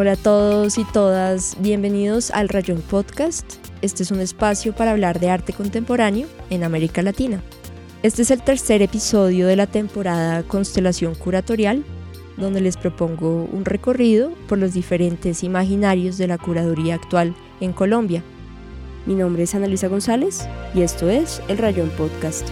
Hola a todos y todas, bienvenidos al Rayón Podcast. Este es un espacio para hablar de arte contemporáneo en América Latina. Este es el tercer episodio de la temporada Constelación Curatorial, donde les propongo un recorrido por los diferentes imaginarios de la curaduría actual en Colombia. Mi nombre es Ana Luisa González y esto es el Rayón Podcast.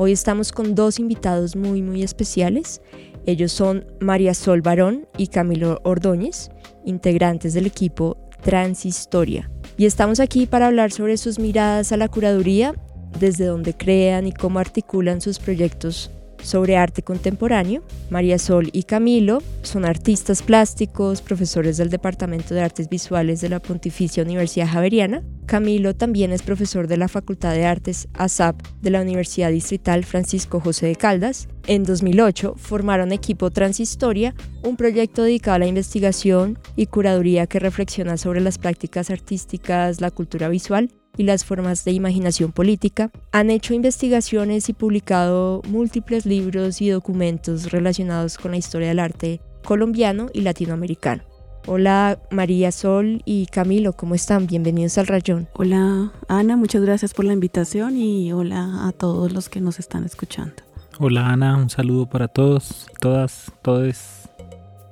Hoy estamos con dos invitados muy muy especiales. Ellos son María Sol Barón y Camilo Ordóñez, integrantes del equipo Transhistoria. Y estamos aquí para hablar sobre sus miradas a la curaduría, desde donde crean y cómo articulan sus proyectos sobre arte contemporáneo. María Sol y Camilo son artistas plásticos, profesores del Departamento de Artes Visuales de la Pontificia Universidad Javeriana. Camilo también es profesor de la Facultad de Artes ASAP de la Universidad Distrital Francisco José de Caldas. En 2008 formaron equipo Transhistoria, un proyecto dedicado a la investigación y curaduría que reflexiona sobre las prácticas artísticas, la cultura visual y las formas de imaginación política, han hecho investigaciones y publicado múltiples libros y documentos relacionados con la historia del arte colombiano y latinoamericano. Hola María Sol y Camilo, ¿cómo están? Bienvenidos al Rayón. Hola Ana, muchas gracias por la invitación y hola a todos los que nos están escuchando. Hola Ana, un saludo para todos, todas, todos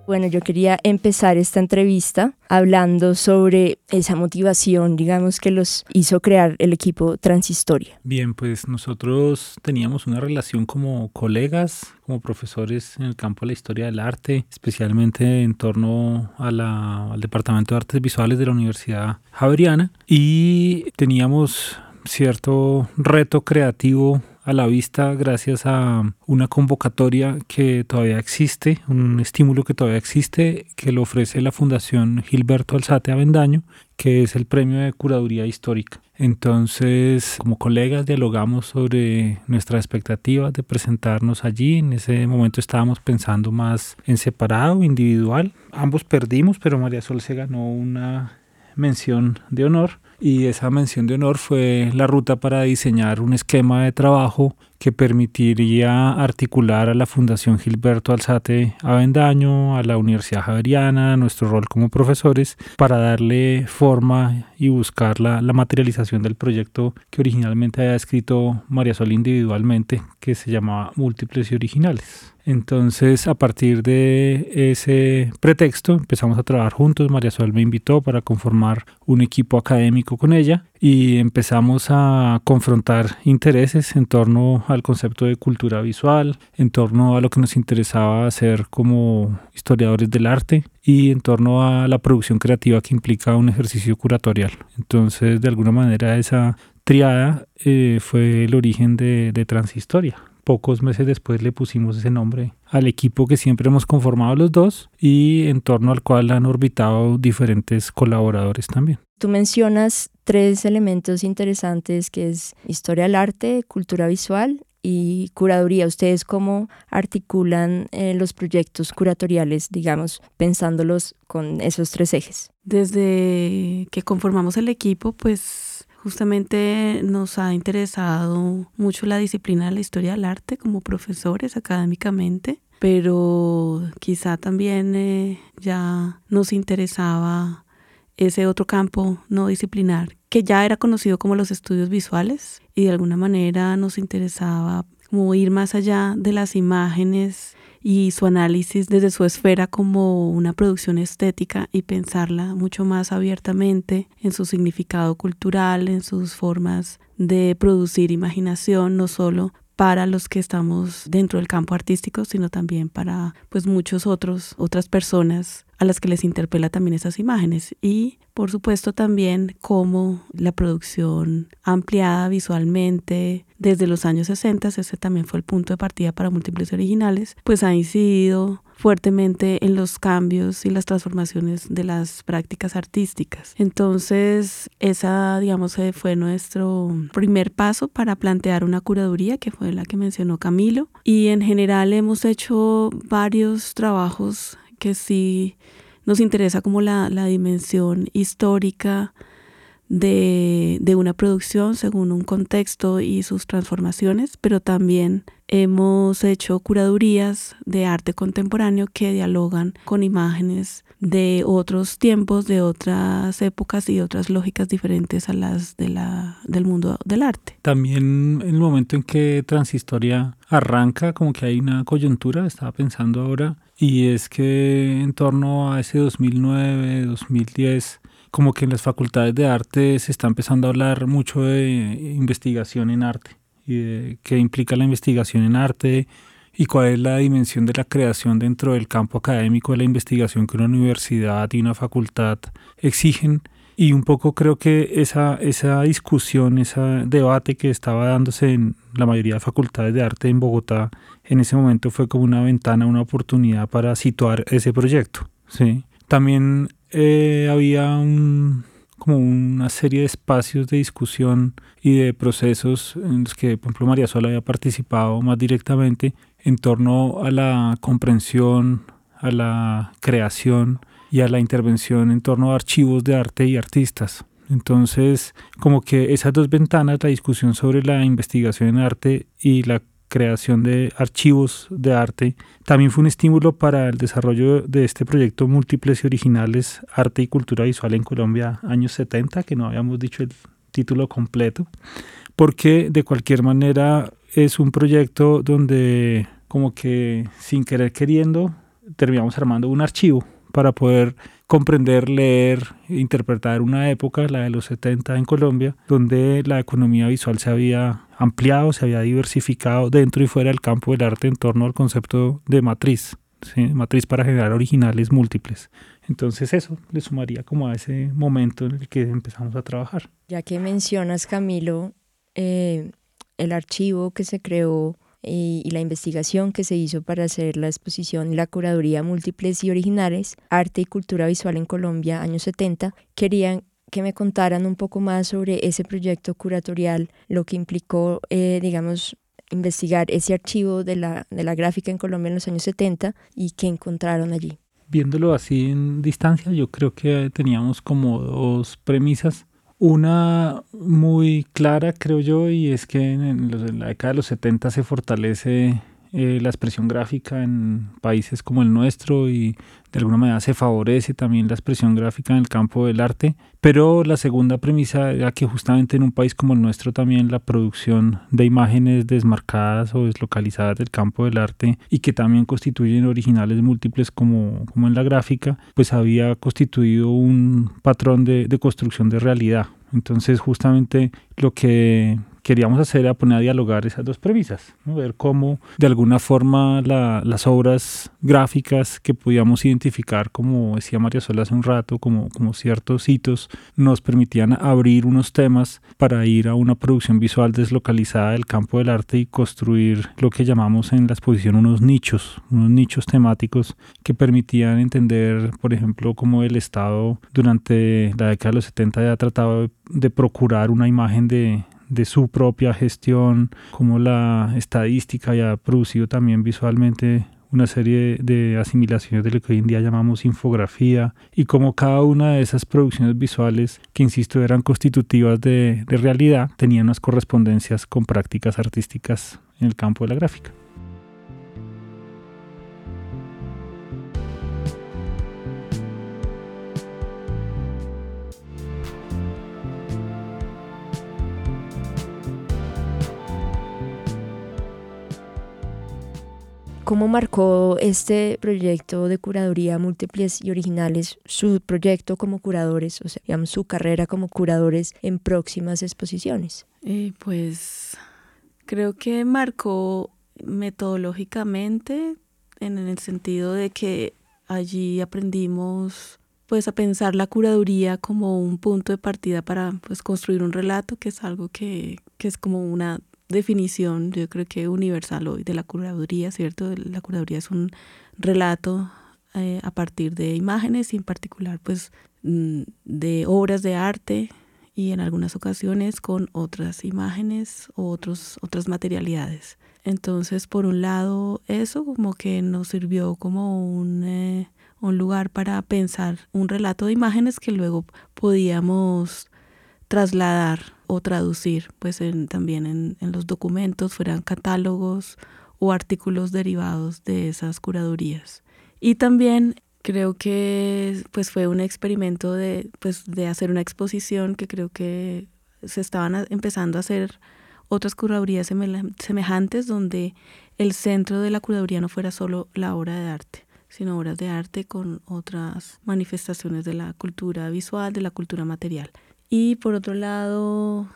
bueno, yo quería empezar esta entrevista hablando sobre esa motivación, digamos, que los hizo crear el equipo Transhistoria. Bien, pues nosotros teníamos una relación como colegas, como profesores en el campo de la historia del arte, especialmente en torno al Departamento de Artes Visuales de la Universidad Javeriana, y teníamos cierto reto creativo a la vista gracias a una convocatoria que todavía existe, un estímulo que todavía existe, que lo ofrece la Fundación Gilberto Alzate Avendaño, que es el premio de curaduría histórica. Entonces, como colegas, dialogamos sobre nuestras expectativas de presentarnos allí. En ese momento estábamos pensando más en separado, individual. Ambos perdimos, pero María Sol se ganó una mención de honor y esa mención de honor fue la ruta para diseñar un esquema de trabajo que permitiría articular a la Fundación Gilberto Alzate Avendaño, a la Universidad Javeriana, a nuestro rol como profesores, para darle forma y buscar la, la materialización del proyecto que originalmente había escrito María Sol individualmente, que se llamaba Múltiples y Originales. Entonces, a partir de ese pretexto, empezamos a trabajar juntos. María Sol me invitó para conformar un equipo académico con ella y empezamos a confrontar intereses en torno al concepto de cultura visual, en torno a lo que nos interesaba hacer como historiadores del arte y en torno a la producción creativa que implica un ejercicio curatorial. Entonces, de alguna manera, esa triada eh, fue el origen de, de Transhistoria pocos meses después le pusimos ese nombre al equipo que siempre hemos conformado los dos y en torno al cual han orbitado diferentes colaboradores también. Tú mencionas tres elementos interesantes que es historia del arte, cultura visual y curaduría. ¿Ustedes cómo articulan eh, los proyectos curatoriales, digamos, pensándolos con esos tres ejes? Desde que conformamos el equipo, pues Justamente nos ha interesado mucho la disciplina de la historia del arte como profesores académicamente, pero quizá también eh, ya nos interesaba ese otro campo no disciplinar que ya era conocido como los estudios visuales y de alguna manera nos interesaba como ir más allá de las imágenes y su análisis desde su esfera como una producción estética y pensarla mucho más abiertamente en su significado cultural, en sus formas de producir imaginación, no solo para los que estamos dentro del campo artístico, sino también para pues muchos otros otras personas a las que les interpela también esas imágenes y por supuesto también cómo la producción ampliada visualmente desde los años 60, ese también fue el punto de partida para múltiples originales, pues ha incidido fuertemente en los cambios y las transformaciones de las prácticas artísticas. Entonces, esa, digamos, fue nuestro primer paso para plantear una curaduría, que fue la que mencionó Camilo. Y en general hemos hecho varios trabajos que sí nos interesa como la, la dimensión histórica de, de, una producción según un contexto y sus transformaciones, pero también hemos hecho curadurías de arte contemporáneo que dialogan con imágenes de otros tiempos, de otras épocas y otras lógicas diferentes a las de la, del mundo del arte. También en el momento en que Transhistoria arranca, como que hay una coyuntura, estaba pensando ahora, y es que en torno a ese 2009, 2010, como que en las facultades de arte se está empezando a hablar mucho de investigación en arte y de qué implica la investigación en arte y cuál es la dimensión de la creación dentro del campo académico de la investigación que una universidad y una facultad exigen. Y un poco creo que esa, esa discusión, ese debate que estaba dándose en la mayoría de facultades de arte en Bogotá, en ese momento fue como una ventana, una oportunidad para situar ese proyecto. ¿sí? También eh, había un, como una serie de espacios de discusión y de procesos en los que, por ejemplo, María Sola había participado más directamente en torno a la comprensión, a la creación y a la intervención en torno a archivos de arte y artistas. Entonces, como que esas dos ventanas, la discusión sobre la investigación en arte y la creación de archivos de arte, también fue un estímulo para el desarrollo de este proyecto Múltiples y Originales Arte y Cultura Visual en Colombia, años 70, que no habíamos dicho el título completo, porque de cualquier manera es un proyecto donde como que sin querer queriendo terminamos armando un archivo para poder comprender, leer, interpretar una época, la de los 70 en Colombia, donde la economía visual se había ampliado, se había diversificado dentro y fuera del campo del arte en torno al concepto de matriz, matriz para generar originales múltiples. Entonces eso le sumaría como a ese momento en el que empezamos a trabajar. Ya que mencionas, Camilo, eh, el archivo que se creó y, la investigación que se hizo para hacer la exposición y la curaduría múltiples y originales, Arte y Cultura Visual en Colombia, años 70, querían que me contaran un poco más sobre ese proyecto curatorial, lo que implicó, eh, digamos, investigar ese archivo de la, de la gráfica en Colombia en los años 70 y qué encontraron allí. Viéndolo así en distancia, yo creo que teníamos como dos premisas. Una muy clara, creo yo, y es que en, la década de los 70 se fortalece eh, la expresión gráfica en países como el nuestro y de alguna manera se favorece también la expresión gráfica en el campo del arte. Pero la segunda premisa era que justamente en un país como el nuestro también la producción de imágenes desmarcadas o deslocalizadas del campo del arte y que también constituyen originales múltiples como, como en la gráfica, pues había constituido un patrón de, de construcción de realidad. Entonces justamente lo que queríamos hacer era poner a dialogar esas dos premisas, ver cómo de alguna forma las obras gráficas que podíamos identificar, como decía María Sola hace un rato, como, como ciertos hitos, nos permitían abrir unos temas para ir a una producción visual deslocalizada del campo del arte y construir lo que llamamos en la exposición unos nichos, unos nichos temáticos que permitían entender, por ejemplo, cómo el Estado durante la década de los 70 ya ha tratado de procurar una imagen de, de su propia gestión, como la estadística ya ha producido también visualmente una serie de asimilaciones de lo que hoy en día llamamos infografía y como cada una de esas producciones visuales que insisto eran constitutivas de, de realidad tenían unas correspondencias con prácticas artísticas en el campo de la gráfica. ¿Cómo marcó este proyecto de curaduría múltiples y originales su proyecto como curadores, o sea, su carrera como curadores en próximas exposiciones? Eh, pues creo que marcó metodológicamente en el sentido de que allí aprendimos pues a pensar la curaduría como un punto de partida para pues construir un relato que es algo que, que es como una definición, yo creo que universal hoy de la curaduría, ¿cierto? La curaduría es un relato eh, a partir de imágenes y en particular pues mm, de obras de arte y en algunas ocasiones con otras imágenes o otros, otras materialidades. Entonces, por un lado, eso como que nos sirvió como un, eh, un lugar para pensar un relato de imágenes que luego podíamos trasladar o traducir pues también en, los documentos, fueran catálogos o artículos derivados de esas curadurías. Y también creo que pues fue un experimento de, pues, de hacer una exposición que creo que se estaban empezando a hacer otras curadurías semejantes donde el centro de la curaduría no fuera solo la obra de arte, sino obras de arte con otras manifestaciones de la cultura visual, de la cultura material. Y por otro lado,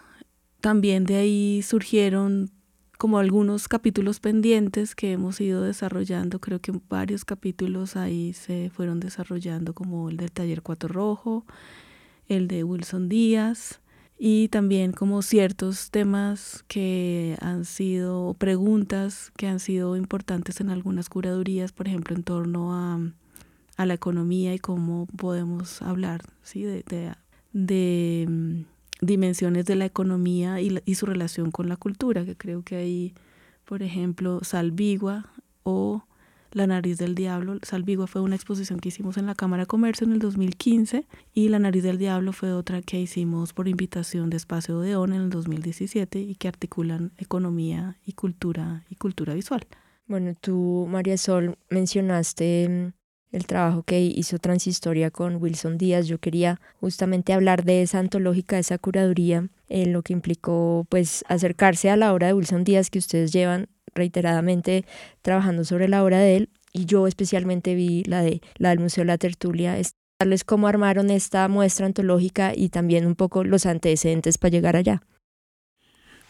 también de ahí surgieron como algunos capítulos pendientes que hemos ido desarrollando, creo que varios capítulos ahí se fueron desarrollando, como el del taller Cuatro Rojo, el de Wilson Díaz, y también como ciertos temas que han sido preguntas que han sido importantes en algunas curadurías, por ejemplo, en torno a, a la economía y cómo podemos hablar ¿sí? de, de, de mm, dimensiones de la economía y, su relación con la cultura, que creo que ahí, por ejemplo, Salvigua o La nariz del diablo. Salvigua fue una exposición que hicimos en la Cámara de Comercio en el 2015 y La nariz del diablo fue otra que hicimos por invitación de Espacio Odeón en el 2017 y que articulan economía y cultura y cultura visual. Bueno, tú, María Sol, mencionaste mm, el trabajo que hizo Transhistoria con Wilson Díaz. Yo quería justamente hablar de esa antológica, de esa curaduría, en lo que implicó pues acercarse a la obra de Wilson Díaz que ustedes llevan reiteradamente trabajando sobre la obra de él y yo especialmente vi la de la del Museo de la Tertulia, darles cómo armaron esta muestra antológica y también un poco los antecedentes para llegar allá.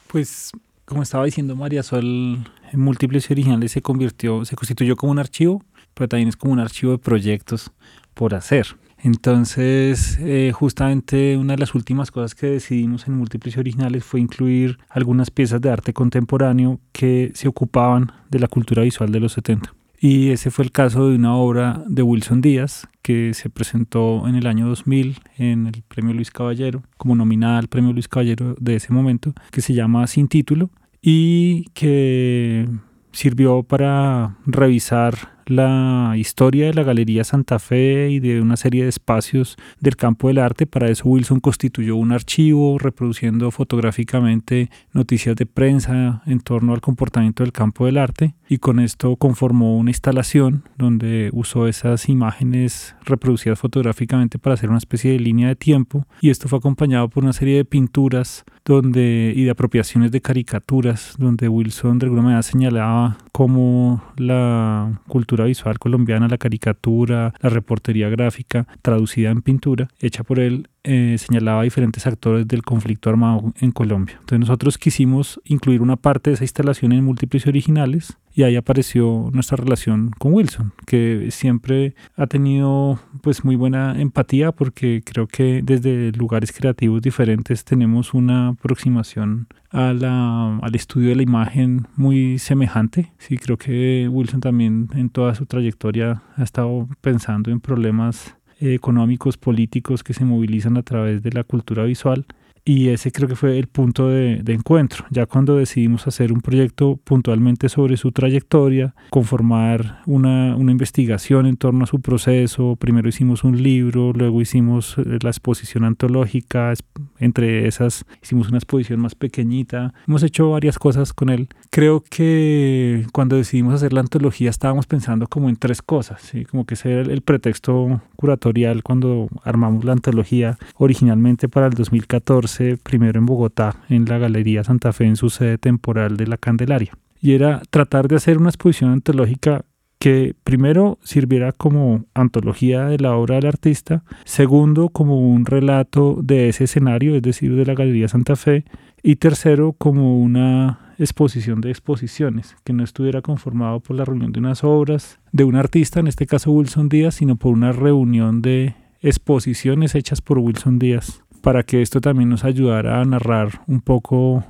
Pues como estaba diciendo María Sol, en múltiples y originales se convirtió, se constituyó como un archivo pero también es como un archivo de proyectos por hacer. Entonces, eh, justamente una de las últimas cosas que decidimos en Múltiples Originales fue incluir algunas piezas de arte contemporáneo que se ocupaban de la cultura visual de los 70. Y ese fue el caso de una obra de Wilson Díaz que se presentó en el año 2000 en el Premio Luis Caballero, como nominada al Premio Luis Caballero de ese momento, que se llama Sin Título y que sirvió para revisar la historia de la Galería Santa Fe y de una serie de espacios del campo del arte. Para eso Wilson constituyó un archivo reproduciendo fotográficamente noticias de prensa en torno al comportamiento del campo del arte y con esto conformó una instalación donde usó esas imágenes reproducidas fotográficamente para hacer una especie de línea de tiempo y esto fue acompañado por una serie de pinturas donde y de apropiaciones de caricaturas donde Wilson de alguna manera señalaba cómo la cultura visual colombiana, la caricatura, la reportería gráfica, traducida en pintura, hecha por él, eh, señalaba diferentes actores del conflicto armado en Colombia. Entonces nosotros quisimos incluir una parte de esa instalación en múltiples originales y ahí apareció nuestra relación con Wilson, que siempre ha tenido pues muy buena empatía porque creo que desde lugares creativos diferentes tenemos una aproximación a la, al estudio de la imagen muy semejante. Sí, creo que Wilson también en toda su trayectoria ha estado pensando en problemas económicos, políticos que se movilizan a través de la cultura visual y ese creo que fue el punto de, encuentro. Ya cuando decidimos hacer un proyecto puntualmente sobre su trayectoria, conformar una, una, investigación en torno a su proceso, primero hicimos un libro, luego hicimos eh, la exposición antológica, entre esas hicimos una exposición más pequeñita, hemos hecho varias cosas con él. Creo que cuando decidimos hacer la antología estábamos pensando como en tres cosas, ¿sí? como que ese era el pretexto curatorial cuando armamos la antología originalmente para el 2014 primero en Bogotá, en la Galería Santa Fe, en su sede temporal de la Candelaria. Y era tratar de hacer una exposición antológica que primero sirviera como antología de la obra del artista, segundo como un relato de ese escenario, es decir, de la Galería Santa Fe, y tercero como una exposición de exposiciones, que no estuviera conformado por la reunión de unas obras de un artista, en este caso Wilson Díaz, sino por una reunión de exposiciones hechas por Wilson Díaz para que esto también nos ayudara a narrar un poco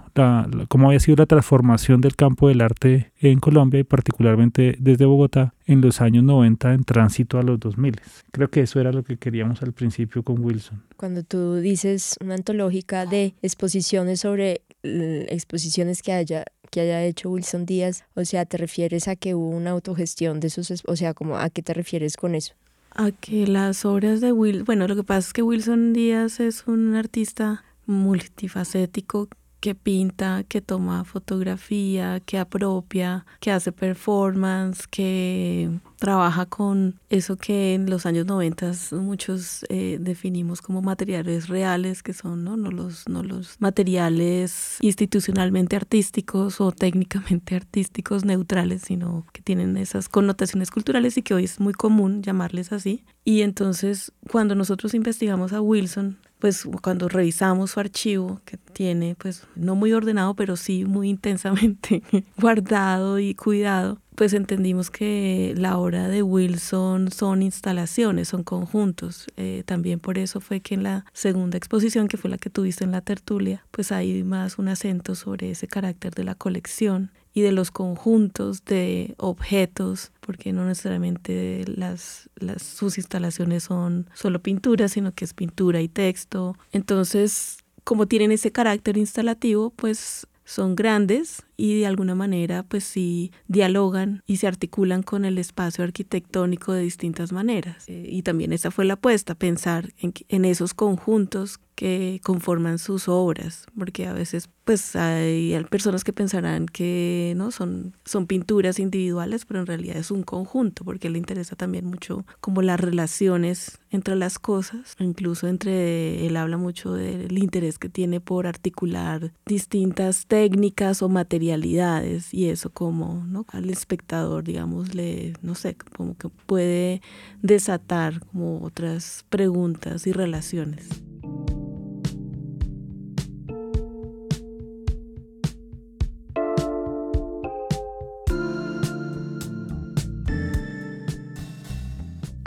cómo había sido la transformación del campo del arte en Colombia y particularmente desde Bogotá en los años 90 en tránsito a los 2000. Creo que eso era lo que queríamos al principio con Wilson. Cuando tú dices una antológica de exposiciones sobre exposiciones que haya que haya hecho Wilson Díaz, o sea, ¿te refieres a que hubo una autogestión de sus, o sea, como a qué te refieres con eso? A que las obras de Wilson, bueno, lo que pasa es que Wilson Díaz es un artista multifacético que pinta, que toma fotografía, que apropia, que hace performance, que trabaja con eso que en los años 90 muchos eh, definimos como materiales reales, que son ¿no? No, los, no los materiales institucionalmente artísticos o técnicamente artísticos neutrales, sino que tienen esas connotaciones culturales y que hoy es muy común llamarles así. Y entonces cuando nosotros investigamos a Wilson, pues cuando revisamos su archivo, que tiene pues no muy ordenado, pero sí muy intensamente guardado y cuidado, pues entendimos que la obra de Wilson son instalaciones, son conjuntos. Eh, también por eso fue que en la segunda exposición, que fue la que tuviste en la tertulia, pues hay más un acento sobre ese carácter de la colección y de los conjuntos de objetos, porque no necesariamente las, las, sus instalaciones son solo pintura, sino que es pintura y texto. Entonces, como tienen ese carácter instalativo, pues son grandes y de alguna manera pues sí dialogan y se articulan con el espacio arquitectónico de distintas maneras. Eh, y también esa fue la apuesta, pensar en, en esos conjuntos que conforman sus obras, porque a veces pues hay personas que pensarán que no son, son pinturas individuales, pero en realidad es un conjunto, porque le interesa también mucho como las relaciones entre las cosas, incluso entre, él habla mucho del interés que tiene por articular distintas técnicas o materialidades y eso como ¿no? al espectador, digamos, le, no sé, como que puede desatar como otras preguntas y relaciones.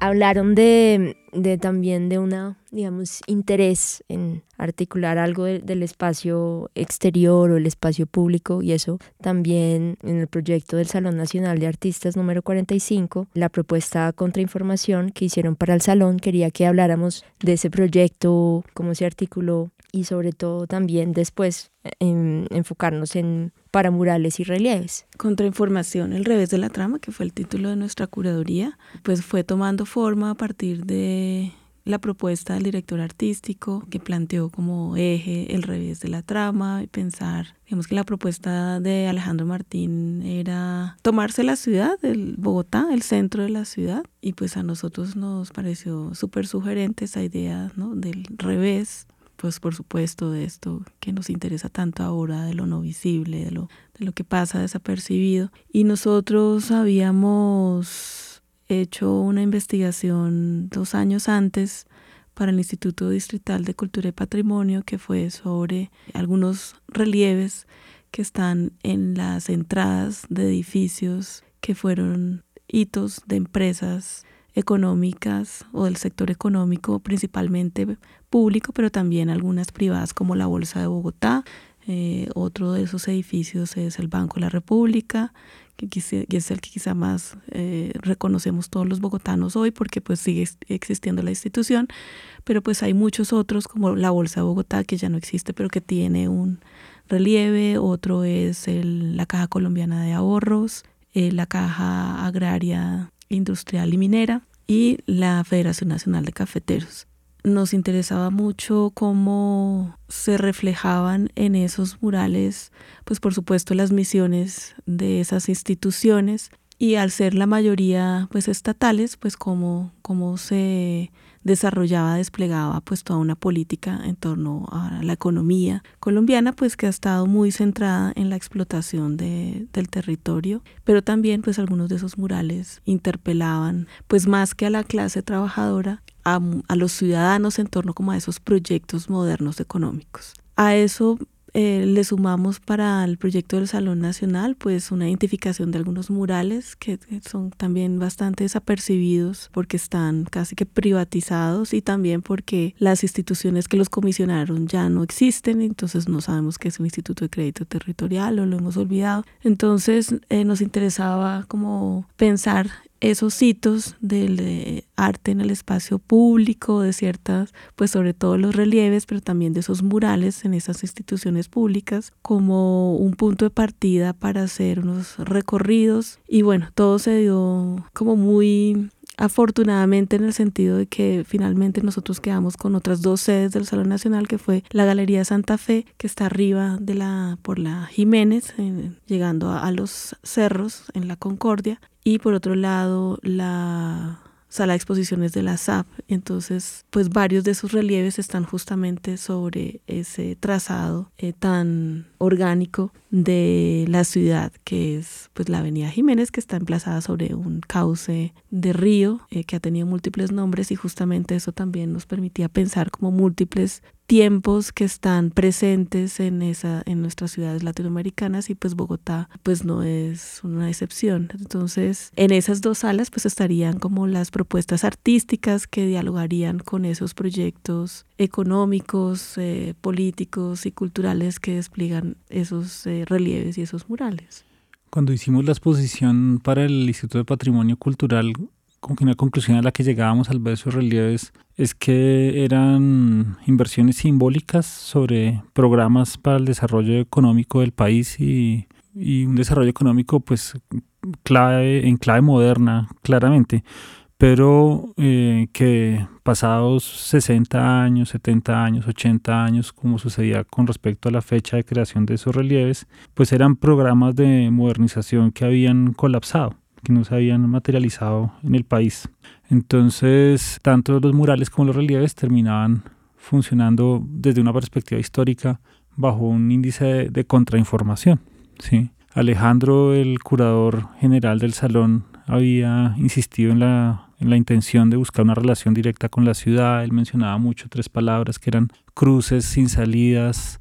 Hablaron de, también de una, digamos, interés en articular algo del espacio exterior o el espacio público y eso también en el proyecto del Salón Nacional de Artistas número 45, la propuesta contrainformación que hicieron para el salón, quería que habláramos de ese proyecto, cómo se articuló y sobre todo también después enfocarnos en paramurales y relieves. Contrainformación, el revés de la trama, que fue el título de nuestra curaduría, pues fue tomando forma a partir de la propuesta del director artístico que planteó como eje el revés de la trama y pensar, digamos que la propuesta de Alejandro Martín era tomarse la ciudad, el Bogotá, el centro de la ciudad, y pues a nosotros nos pareció súper sugerente esa idea ¿no? del revés pues por supuesto de esto que nos interesa tanto ahora, de lo no visible, de lo, de lo que pasa desapercibido. Y nosotros habíamos hecho una investigación dos años antes para el Instituto Distrital de Cultura y Patrimonio que fue sobre algunos relieves que están en las entradas de edificios que fueron hitos de empresas económicas o del sector económico, principalmente público, pero también algunas privadas como la Bolsa de Bogotá. Eh, otro de esos edificios es el Banco de la República, que, es el que quizá más eh, reconocemos todos los bogotanos hoy porque pues sigue existiendo la institución, pero pues hay muchos otros como la Bolsa de Bogotá que ya no existe pero que tiene un relieve, otro es la Caja Colombiana de Ahorros, eh, la Caja Agraria Industrial y Minera y la Federación Nacional de Cafeteros. Nos interesaba mucho cómo se reflejaban en esos murales, pues por supuesto las misiones de esas instituciones y al ser la mayoría pues estatales, pues cómo, cómo se desarrollaba, desplegaba pues toda una política en torno a la economía colombiana, pues que ha estado muy centrada en la explotación de, del territorio, pero también pues algunos de esos murales interpelaban pues más que a la clase trabajadora, a, a los ciudadanos en torno como a esos proyectos modernos económicos. A eso eh, le sumamos para el proyecto del Salón Nacional pues una identificación de algunos murales que son también bastante desapercibidos porque están casi que privatizados y también porque las instituciones que los comisionaron ya no existen, entonces no sabemos qué es un instituto de crédito territorial o lo hemos olvidado. Entonces eh, nos interesaba como pensar esos hitos del arte en el espacio público, de ciertas, pues sobre todo los relieves, pero también de esos murales en esas instituciones públicas, como un punto de partida para hacer unos recorridos. Y bueno, todo se dio como muy afortunadamente en el sentido de que finalmente nosotros quedamos con otras dos sedes del Salón Nacional, que fue la Galería Santa Fe, que está arriba de la, por la Jiménez, llegando a los cerros en la Concordia, y por otro lado la sala de exposiciones de la SAP. Entonces, pues varios de esos relieves están justamente sobre ese trazado eh, tan orgánico de la ciudad, que es pues la Avenida Jiménez, que está emplazada sobre un cauce de río eh, que ha tenido múltiples nombres y justamente eso también nos permitía pensar como múltiples tiempos que están presentes en esa en nuestras ciudades latinoamericanas y pues Bogotá pues no es una excepción. Entonces en esas dos salas pues estarían como las propuestas artísticas que dialogarían con esos proyectos económicos eh, políticos y culturales que despliegan esos eh, relieves y esos murales. Cuando hicimos la exposición para el Instituto de Patrimonio Cultural como que una conclusión a la que llegábamos al ver esos relieves es que eran inversiones simbólicas sobre programas para el desarrollo económico del país y, un desarrollo económico pues clave, en clave moderna, claramente, pero eh, que pasados 60 años, 70 años, 80 años, como sucedía con respecto a la fecha de creación de esos relieves, pues eran programas de modernización que habían colapsado que no se habían materializado en el país. Entonces, tanto los murales como los relieves terminaban funcionando desde una perspectiva histórica bajo un índice de, contrainformación. ¿sí? Alejandro, el curador general del salón, había insistido en la, en la intención de buscar una relación directa con la ciudad. Él mencionaba mucho tres palabras que eran cruces sin salidas,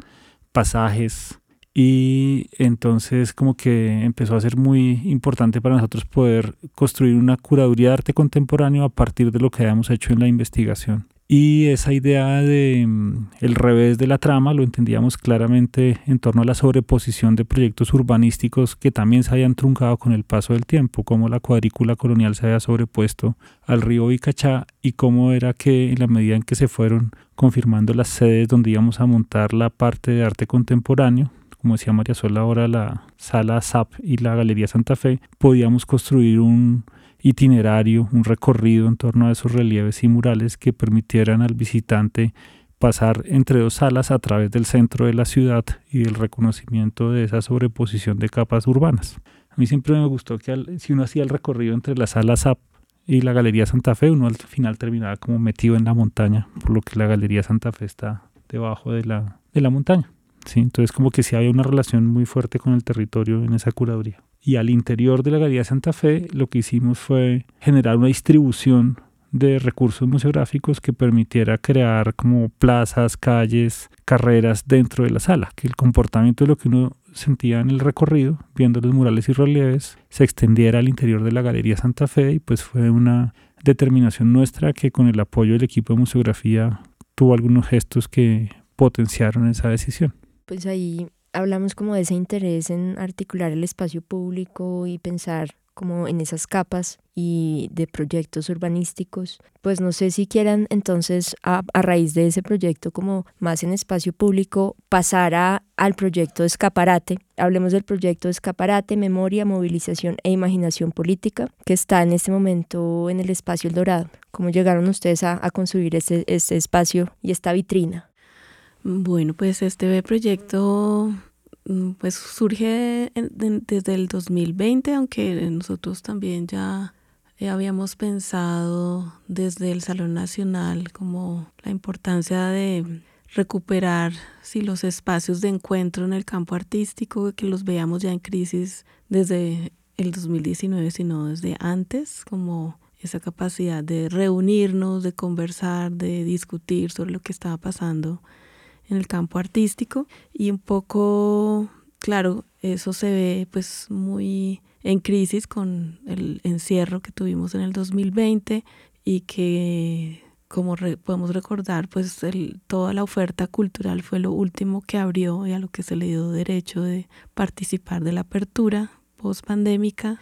pasajes y entonces como que empezó a ser muy importante para nosotros poder construir una curaduría de arte contemporáneo a partir de lo que habíamos hecho en la investigación. Y esa idea de mm, el revés de la trama lo entendíamos claramente en torno a la sobreposición de proyectos urbanísticos que también se habían truncado con el paso del tiempo, como la cuadrícula colonial se había sobrepuesto al río Vicachá y cómo era que en la medida en que se fueron confirmando las sedes donde íbamos a montar la parte de arte contemporáneo, como decía María Sola ahora, la sala SAP y la Galería Santa Fe, podíamos construir un itinerario, un recorrido en torno a esos relieves y murales que permitieran al visitante pasar entre dos salas a través del centro de la ciudad y del reconocimiento de esa sobreposición de capas urbanas. A mí siempre me gustó que si uno hacía el recorrido entre la sala SAP y la Galería Santa Fe, uno al final terminaba como metido en la montaña, por lo que la Galería Santa Fe está debajo de la, de la montaña. ¿Sí? Entonces como que sí había una relación muy fuerte con el territorio en esa curaduría. Y al interior de la Galería Santa Fe lo que hicimos fue generar una distribución de recursos museográficos que permitiera crear como plazas, calles, carreras dentro de la sala, que el comportamiento de lo que uno sentía en el recorrido, viendo los murales y relieves, se extendiera al interior de la Galería Santa Fe y pues fue una determinación nuestra que con el apoyo del equipo de museografía tuvo algunos gestos que potenciaron esa decisión pues ahí hablamos como de ese interés en articular el espacio público y pensar como en esas capas y de proyectos urbanísticos. Pues no sé si quieran entonces a, raíz de ese proyecto como más en espacio público pasar a, al proyecto escaparate. Hablemos del proyecto escaparate, memoria, movilización e imaginación política que está en este momento en el espacio El Dorado. ¿Cómo llegaron ustedes a, construir ese, ese espacio y esta vitrina? Bueno, pues este proyecto mm, pues surge desde el 2020, aunque nosotros también ya eh, habíamos pensado desde el Salón Nacional como la importancia de recuperar si los espacios de encuentro en el campo artístico, que los veamos ya en crisis desde el 2019, sino desde antes, como esa capacidad de reunirnos, de conversar, de discutir sobre lo que estaba pasando en el campo artístico y un poco, claro, eso se ve pues muy en crisis con el encierro que tuvimos en el 2020 y que como podemos recordar, pues el, toda la oferta cultural fue lo último que abrió y a lo que se le dio derecho de participar de la apertura post pandémica.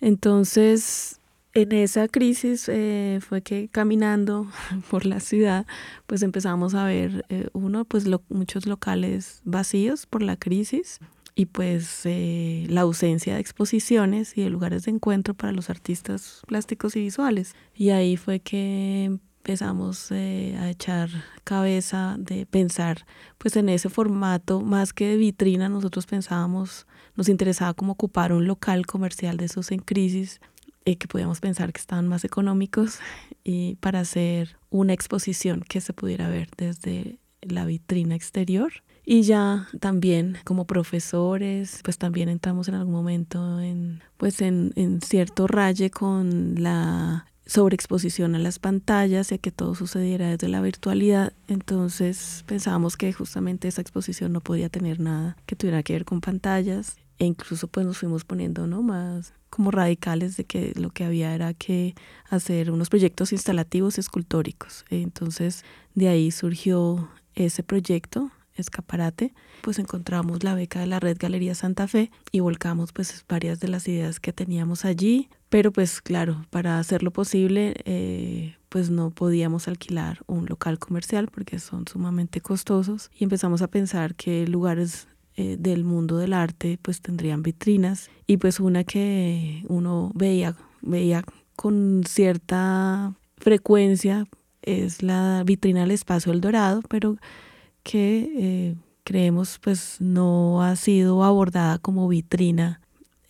Entonces, en esa crisis eh, fue que caminando por la ciudad, pues empezamos a ver, eh, uno, pues muchos locales vacíos por la crisis y pues eh, la ausencia de exposiciones y de lugares de encuentro para los artistas plásticos y visuales. Y ahí fue que empezamos eh, a echar cabeza de pensar pues en ese formato más que de vitrina nosotros pensábamos nos interesaba como ocupar un local comercial de esos en crisis eh, que podíamos pensar que estaban más económicos y para hacer una exposición que se pudiera ver desde la vitrina exterior y ya también como profesores, pues también entramos en algún momento en, pues en, en cierto raye con la sobreexposición a las pantallas y a que todo sucediera desde la virtualidad. Entonces pensábamos que justamente esa exposición no podía tener nada que tuviera que ver con pantallas e incluso pues nos fuimos poniendo ¿no? más como radicales de que lo que había era que hacer unos proyectos instalativos escultóricos. Entonces de ahí surgió ese proyecto escaparate, pues encontramos la beca de la red Galería Santa Fe y volcamos pues varias de las ideas que teníamos allí, pero pues claro, para hacerlo posible eh, pues no podíamos alquilar un local comercial porque son sumamente costosos y empezamos a pensar que lugares eh, del mundo del arte pues tendrían vitrinas y pues una que uno veía, veía con cierta frecuencia es la vitrina del espacio El Dorado, pero que eh, creemos pues no ha sido abordada como vitrina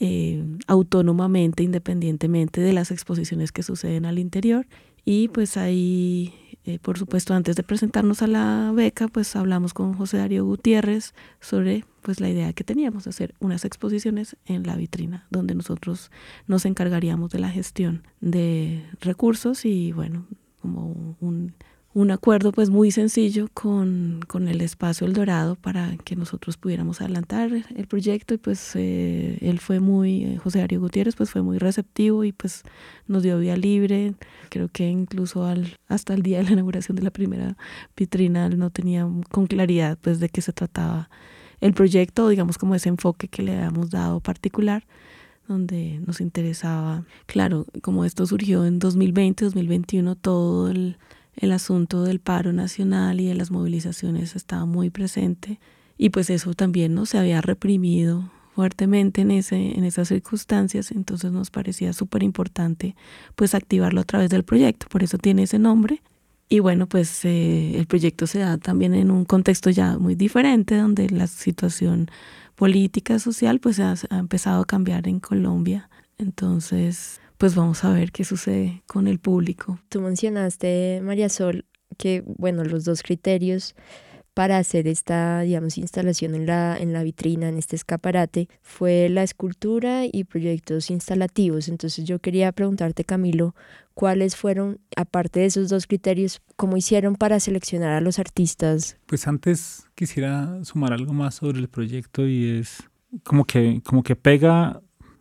eh, autónomamente, independientemente de las exposiciones que suceden al interior. Y pues ahí, eh, por supuesto, antes de presentarnos a la beca, pues hablamos con José Darío Gutiérrez sobre pues la idea que teníamos de hacer unas exposiciones en la vitrina, donde nosotros nos encargaríamos de la gestión de recursos y bueno, como un un acuerdo pues muy sencillo con, el espacio El Dorado para que nosotros pudiéramos adelantar el proyecto y pues eh, él fue muy, eh, José Ario Gutiérrez pues fue muy receptivo y pues nos dio vía libre, creo que incluso al, hasta el día de la inauguración de la primera vitrina no tenía con claridad pues de qué se trataba el proyecto, digamos como ese enfoque que le habíamos dado particular donde nos interesaba, claro, como esto surgió en 2020, 2021, todo el el asunto del paro nacional y de las movilizaciones estaba muy presente y pues eso también no se había reprimido fuertemente en, ese, en esas circunstancias, entonces nos parecía súper importante pues activarlo a través del proyecto, por eso tiene ese nombre. Y bueno, pues eh, el proyecto se da también en un contexto ya muy diferente, donde la situación política, social, pues ha, ha empezado a cambiar en Colombia. Entonces, pues vamos a ver qué sucede con el público. Tú mencionaste, María Sol, que bueno, los dos criterios para hacer esta, digamos, instalación en la, en la vitrina, en este escaparate, fue la escultura y proyectos instalativos. Entonces yo quería preguntarte, Camilo, cuáles fueron, aparte de esos dos criterios, cómo hicieron para seleccionar a los artistas. Pues antes quisiera sumar algo más sobre el proyecto y es como que, como que pega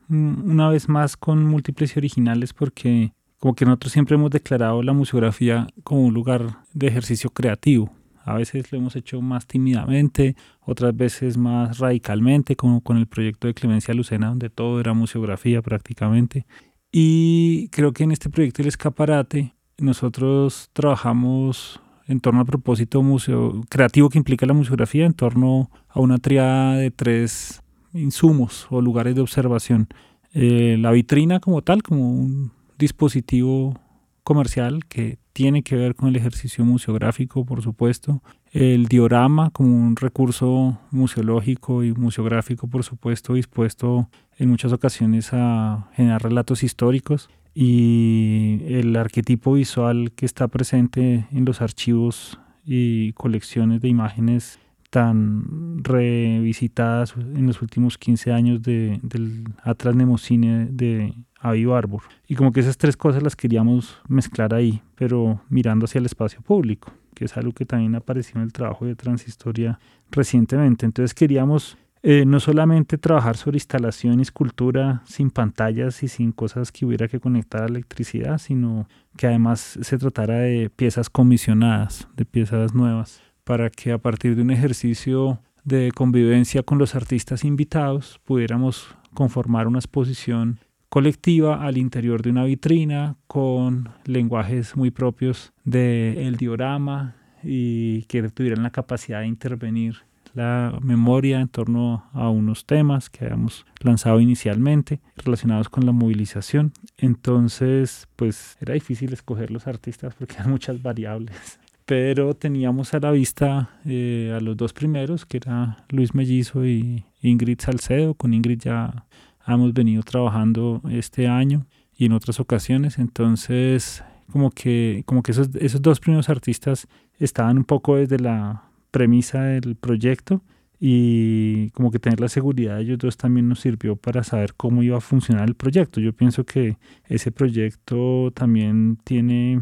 una vez más con múltiples y originales porque como que nosotros siempre hemos declarado la museografía como un lugar de ejercicio creativo. A veces lo hemos hecho más tímidamente, otras veces más radicalmente, como con el proyecto de Clemencia Lucena, donde todo era museografía prácticamente. Y creo que en este proyecto El Escaparate nosotros trabajamos en torno al propósito museo creativo que implica la museografía, en torno a una triada de tres insumos o lugares de observación. Eh, la vitrina como tal, como un dispositivo comercial que tiene que ver con el ejercicio museográfico, por supuesto. El diorama como un recurso museológico y museográfico, por supuesto, dispuesto en muchas ocasiones a generar relatos históricos. Y el arquetipo visual que está presente en los archivos y colecciones de imágenes tan revisitadas en los últimos 15 años de, del Atlas Nemocine de Avi Barbour. Y como que esas tres cosas las queríamos mezclar ahí, pero mirando hacia el espacio público, que es algo que también apareció en el trabajo de Transhistoria recientemente. Entonces queríamos eh, no solamente trabajar sobre instalación y escultura sin pantallas y sin cosas que hubiera que conectar a electricidad, sino que además se tratara de piezas comisionadas, de piezas nuevas para que a partir de un ejercicio de convivencia con los artistas invitados pudiéramos conformar una exposición colectiva al interior de una vitrina con lenguajes muy propios del diorama y que tuvieran la capacidad de intervenir la memoria en torno a unos temas que habíamos lanzado inicialmente relacionados con la movilización. Entonces, pues era difícil escoger los artistas porque eran muchas variables. Pero teníamos a la vista eh, a los dos primeros, que era Luis Mellizo y Ingrid Salcedo. Con Ingrid ya hemos venido trabajando este año y en otras ocasiones. Entonces, como que, como que esos, esos dos primeros artistas estaban un poco desde la premisa del proyecto y como que tener la seguridad de ellos dos también nos sirvió para saber cómo iba a funcionar el proyecto. Yo pienso que ese proyecto también tiene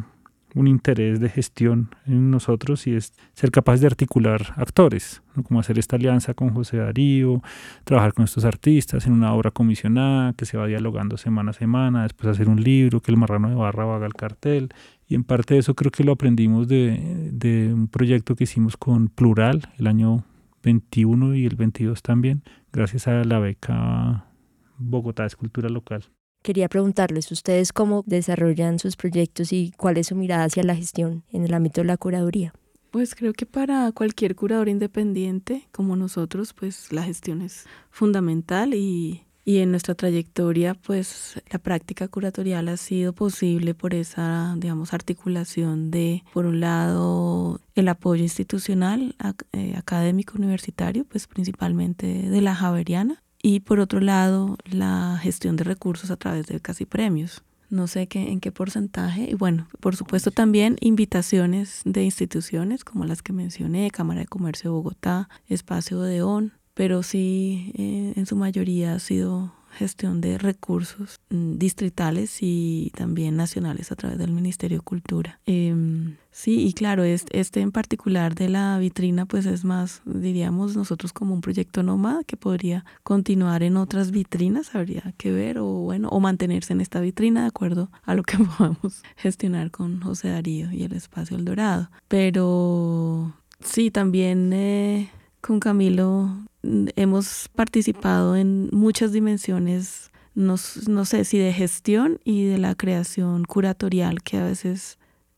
un interés de gestión en nosotros y es ser capaz de articular actores, como hacer esta alianza con José Darío, trabajar con estos artistas en una obra comisionada que se va dialogando semana a semana, después hacer un libro, que el marrano de barra haga el cartel. Y en parte de eso creo que lo aprendimos de un proyecto que hicimos con Plural el año 21 y el 22 también, gracias a la beca Bogotá Escultura Local. Quería preguntarles, ¿ustedes cómo desarrollan sus proyectos y cuál es su mirada hacia la gestión en el ámbito de la curaduría? Pues creo que para cualquier curador independiente como nosotros, pues la gestión es fundamental y, y en nuestra trayectoria, pues la práctica curatorial ha sido posible por esa, digamos, articulación de, por un lado, el apoyo institucional, eh, académico, universitario, pues principalmente de la Javeriana, y por otro lado la gestión de recursos a través de casi premios. No sé qué, en qué porcentaje. Y bueno, por supuesto también invitaciones de instituciones como las que mencioné, Cámara de Comercio de Bogotá, Espacio de ON, pero sí eh, en su mayoría ha sido gestión de recursos mm, distritales y también nacionales a través del Ministerio de Cultura. Em, sí, y claro, este, en particular de la vitrina, pues es más, diríamos nosotros como un proyecto nómada que podría continuar en otras vitrinas, habría que ver, o bueno, o mantenerse en esta vitrina de acuerdo a lo que podamos gestionar con José Darío y el Espacio El Dorado. Pero sí, también... Eh, con Camilo hemos participado en muchas dimensiones, no, no, sé si de gestión y de la creación curatorial, que a veces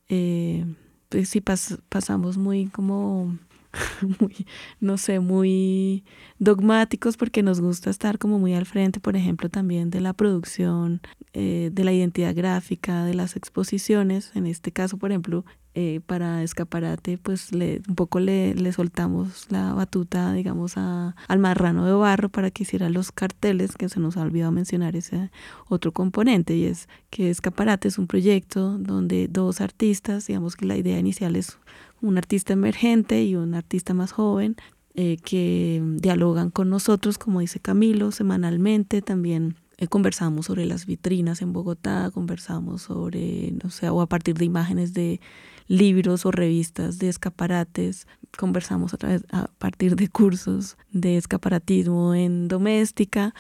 eh, pues sí pasamos muy como, muy, no sé, muy dogmáticos porque nos gusta estar como muy al frente, por ejemplo, también de la producción, eh, de la identidad gráfica, de las exposiciones. En este caso, por ejemplo, eh, para Escaparate, pues le, un poco le, le soltamos la batuta, digamos, a, al marrano de barro para que hiciera los carteles, que se nos ha olvidado mencionar ese otro componente, y es que Escaparate es un proyecto donde dos artistas, digamos que la idea inicial es un artista emergente y un artista más joven, eh, que dialogan con nosotros, como dice Camilo, semanalmente también eh, conversamos sobre las vitrinas en Bogotá, conversamos sobre, no sé, o a partir de imágenes de libros o revistas de escaparates, conversamos a, través, a partir de cursos de escaparatismo en doméstica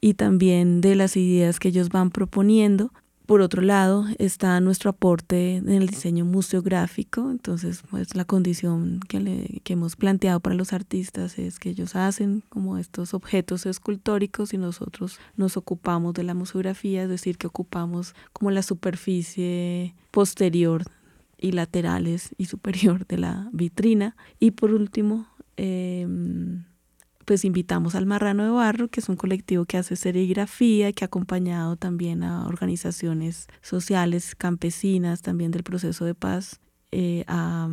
y también de las ideas que ellos van proponiendo por otro lado, está nuestro aporte en el diseño museográfico, entonces pues la condición que, le, que hemos planteado para los artistas es que ellos hacen como estos objetos escultóricos y nosotros nos ocupamos de la museografía, es decir, que ocupamos como la superficie posterior y laterales y superior de la vitrina. Y por último, eh, pues invitamos al Marrano de Barro, que es un colectivo que hace serigrafía, que ha acompañado también a organizaciones sociales, campesinas, también del proceso de paz, eh, a,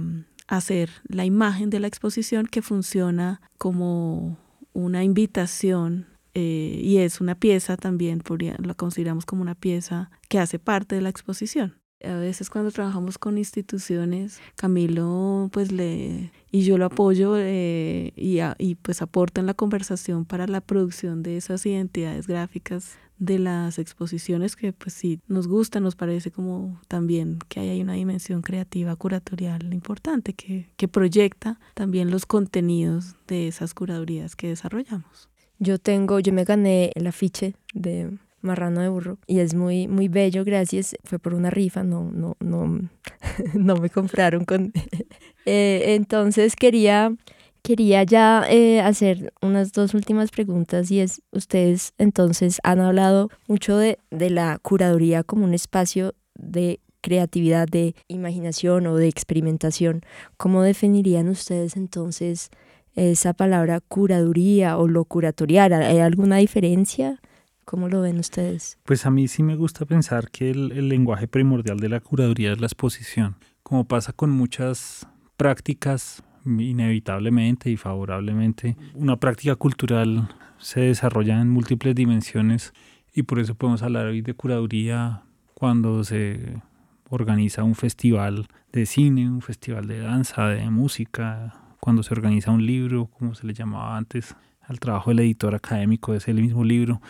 hacer la imagen de la exposición que funciona como una invitación eh, y es una pieza también, la consideramos como una pieza que hace parte de la exposición. A veces cuando trabajamos con instituciones, Camilo pues le y yo lo apoyo eh, y, y pues aporta en la conversación para la producción de esas identidades gráficas de las exposiciones que pues sí nos gusta, nos parece como también que hay una dimensión creativa, curatorial importante que, que proyecta también los contenidos de esas curadurías que desarrollamos. Yo tengo, yo me gané el afiche de marrano de burro y es muy muy bello gracias fue por una rifa no no no no me compraron con eh, entonces quería quería ya eh, hacer unas dos últimas preguntas y es ustedes entonces han hablado mucho de, de la curaduría como un espacio de creatividad de imaginación o de experimentación cómo definirían ustedes entonces esa palabra curaduría o lo curatorial. ¿Hay alguna diferencia? ¿Cómo lo ven ustedes? Pues a mí sí me gusta pensar que el, el lenguaje primordial de la curaduría es la exposición. Como pasa con muchas prácticas inevitablemente y favorablemente. Una práctica cultural se desarrolla en múltiples dimensiones y por eso podemos hablar hoy de curaduría cuando se organiza un festival de cine, un festival de danza, de música, cuando se organiza un libro, como se le llamaba antes, al trabajo del editor académico de ese mismo libro.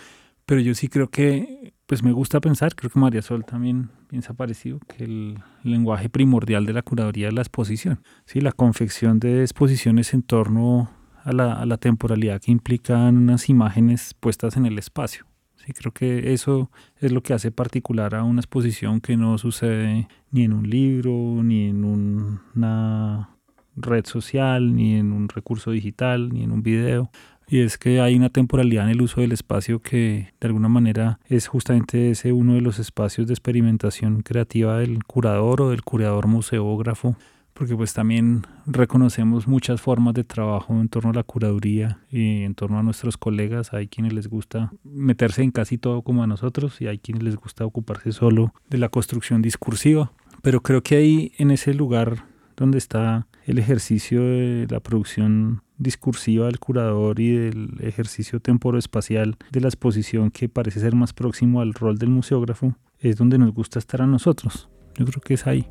Pero yo sí creo que, pues me gusta pensar, creo que María Sol también piensa parecido, que el lenguaje primordial de la curaduría es la exposición. ¿sí? La confección de exposiciones en torno a la, a la temporalidad que implican unas imágenes puestas en el espacio. Sí, creo que eso es lo que hace particular a una exposición que no sucede ni en un libro, ni en una red social, ni en un recurso digital, ni en un video. Y es que hay una temporalidad en el uso del espacio que de alguna manera es justamente ese uno de los espacios de experimentación creativa del curador o del curador museógrafo porque pues también reconocemos muchas formas de trabajo en torno a la curaduría y en torno a nuestros colegas. Hay quienes les gusta meterse en casi todo como a nosotros y hay quienes les gusta ocuparse solo de la construcción discursiva. Pero creo que ahí en ese lugar donde está el ejercicio de la producción discursiva del curador y del ejercicio temporoespacial de la exposición que parece ser más próximo al rol del museógrafo, es donde nos gusta estar a nosotros. Yo creo que es ahí.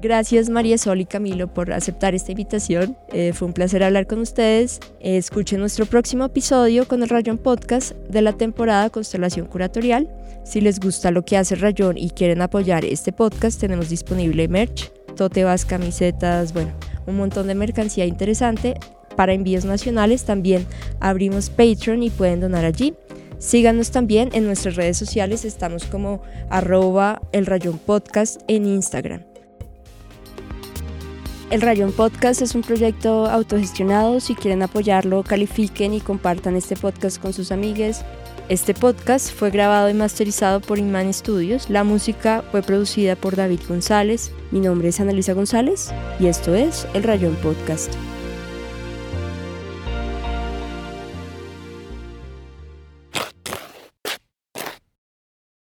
Gracias María Sol y Camilo por aceptar esta invitación. Eh, fue un placer hablar con ustedes. escuchen nuestro próximo episodio con el Rayón Podcast de la temporada Constelación Curatorial. Si les gusta lo que hace Rayón y quieren apoyar este podcast, tenemos disponible merch, totebas, camisetas, bueno, un montón de mercancía interesante. Para envíos nacionales también abrimos Patreon y pueden donar allí. Síganos también en nuestras redes sociales, estamos como arroba el rayón podcast en Instagram. El Rayón Podcast es un proyecto autogestionado. Si quieren apoyarlo, califiquen y compartan este podcast con sus amigues. Este podcast fue grabado y masterizado por Inman Studios. La música fue producida por David González. Mi nombre es Ana Luisa González y esto es El Rayón Podcast.